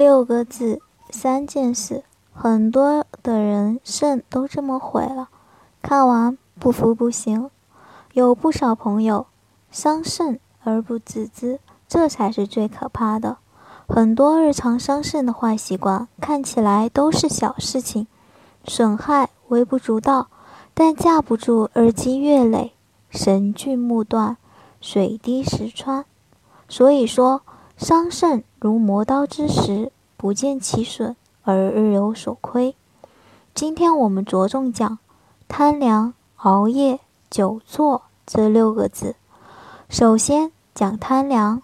六个字，三件事，很多的人肾都这么毁了，看完不服不行。有不少朋友伤肾而不自知，这才是最可怕的。很多日常伤肾的坏习惯看起来都是小事情，损害微不足道，但架不住日积月累，神锯木断，水滴石穿。所以说，伤肾。如磨刀之石，不见其损而日有所亏。今天我们着重讲贪凉、熬夜、久坐这六个字。首先讲贪凉。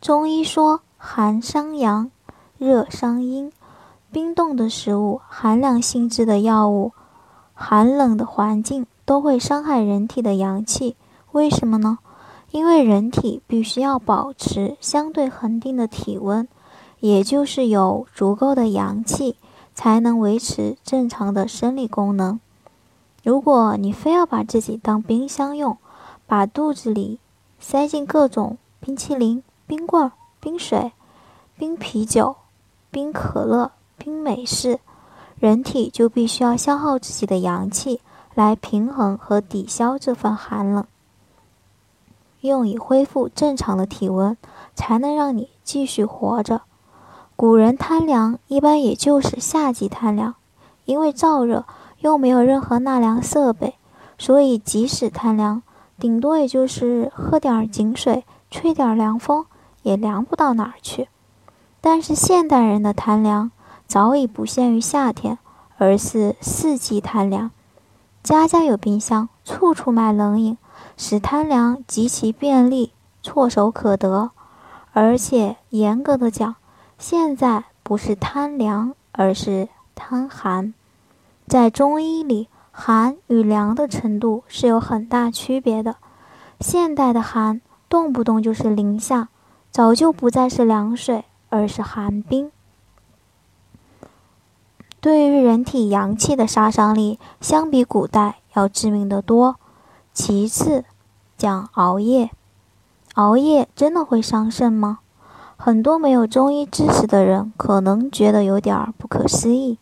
中医说寒伤阳，热伤阴。冰冻的食物、寒凉性质的药物、寒冷的环境都会伤害人体的阳气。为什么呢？因为人体必须要保持相对恒定的体温，也就是有足够的阳气，才能维持正常的生理功能。如果你非要把自己当冰箱用，把肚子里塞进各种冰淇淋、冰棍、冰水、冰啤酒、冰可乐、冰美式，人体就必须要消耗自己的阳气来平衡和抵消这份寒冷。用以恢复正常的体温，才能让你继续活着。古人贪凉，一般也就是夏季贪凉，因为燥热又没有任何纳凉设备，所以即使贪凉，顶多也就是喝点井水，吹点凉风，也凉不到哪儿去。但是现代人的贪凉早已不限于夏天，而是四季贪凉，家家有冰箱，处处卖冷饮。使贪凉极其便利，唾手可得。而且严格的讲，现在不是贪凉，而是贪寒。在中医里，寒与凉的程度是有很大区别的。现代的寒，动不动就是零下，早就不再是凉水，而是寒冰。对于人体阳气的杀伤力，相比古代要致命得多。其次，讲熬夜。熬夜真的会伤肾吗？很多没有中医知识的人可能觉得有点不可思议。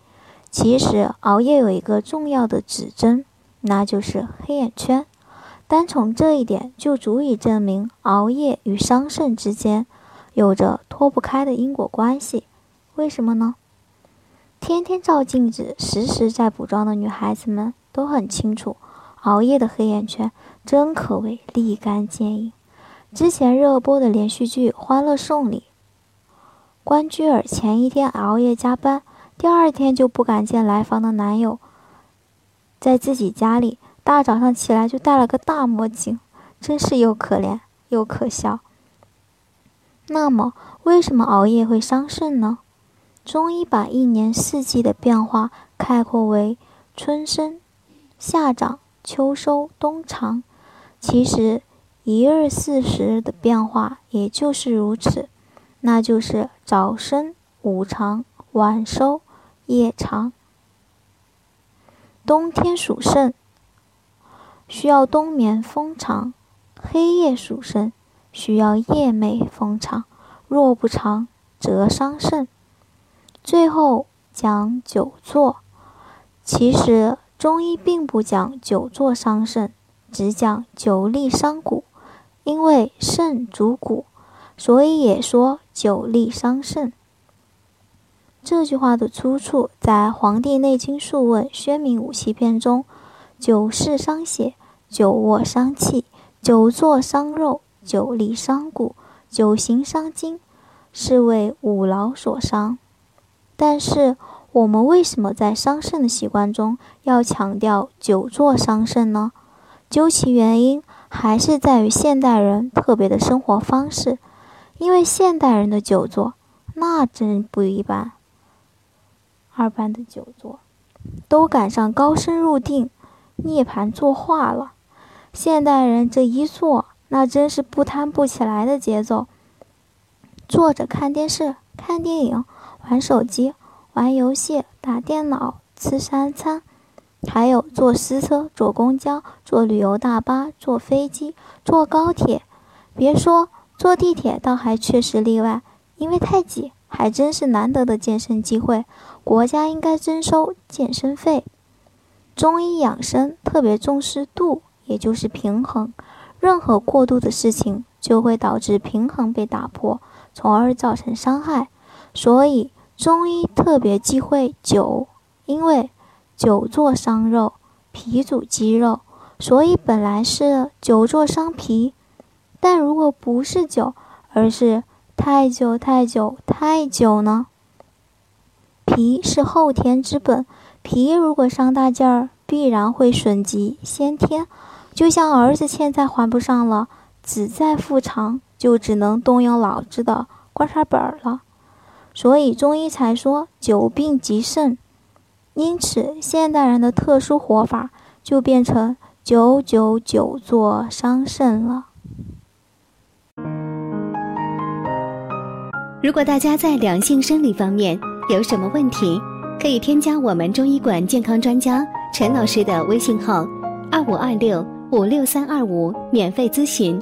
其实，熬夜有一个重要的指征，那就是黑眼圈。单从这一点就足以证明熬夜与伤肾之间有着脱不开的因果关系。为什么呢？天天照镜子、时时在补妆的女孩子们都很清楚。熬夜的黑眼圈真可谓立竿见影。之前热播的连续剧《欢乐颂》里，关雎尔前一天熬夜加班，第二天就不敢见来访的男友。在自己家里，大早上起来就戴了个大墨镜，真是又可怜又可笑。那么，为什么熬夜会伤肾呢？中医把一年四季的变化概括为春生、夏长。秋收冬藏，其实一日四时的变化也就是如此，那就是早生午长晚收夜长。冬天属肾，需要冬眠风长；黑夜属肾，需要夜寐风长。若不长，则伤肾。最后讲久坐，其实。中医并不讲久坐伤肾，只讲久立伤骨。因为肾主骨，所以也说久立伤肾。这句话的出处在《黄帝内经·素问·宣明五气篇》中：“久视伤血，久卧伤气，久坐伤肉，久立伤骨，久行伤筋，是为五劳所伤。”但是。我们为什么在伤肾的习惯中要强调久坐伤肾呢？究其原因，还是在于现代人特别的生活方式。因为现代人的久坐那真不一般。二般的久坐，都赶上高深入定、涅盘作画了。现代人这一坐，那真是不贪不起来的节奏。坐着看电视、看电影、玩手机、玩游戏、打电脑、吃三餐，还有坐私车、坐公交、坐旅游大巴、坐飞机、坐高铁。别说坐地铁，倒还确实例外，因为太挤。还真是难得的健身机会，国家应该征收健身费。中医养生特别重视度，也就是平衡。任何过度的事情就会导致平衡被打破，从而造成伤害。所以中医特别忌讳久，因为久坐伤肉，脾主肌肉，所以本来是久坐伤脾。但如果不是久，而是太久太久太久呢？脾是后天之本，脾如果伤大劲儿，必然会损及先天。就像儿子欠债还不上了，子债父偿，就只能动用老子的棺材本了。所以中医才说久病及肾。因此，现代人的特殊活法就变成久久久坐伤肾了。如果大家在两性生理方面有什么问题，可以添加我们中医馆健康专家陈老师的微信号：二五二六五六三二五，免费咨询。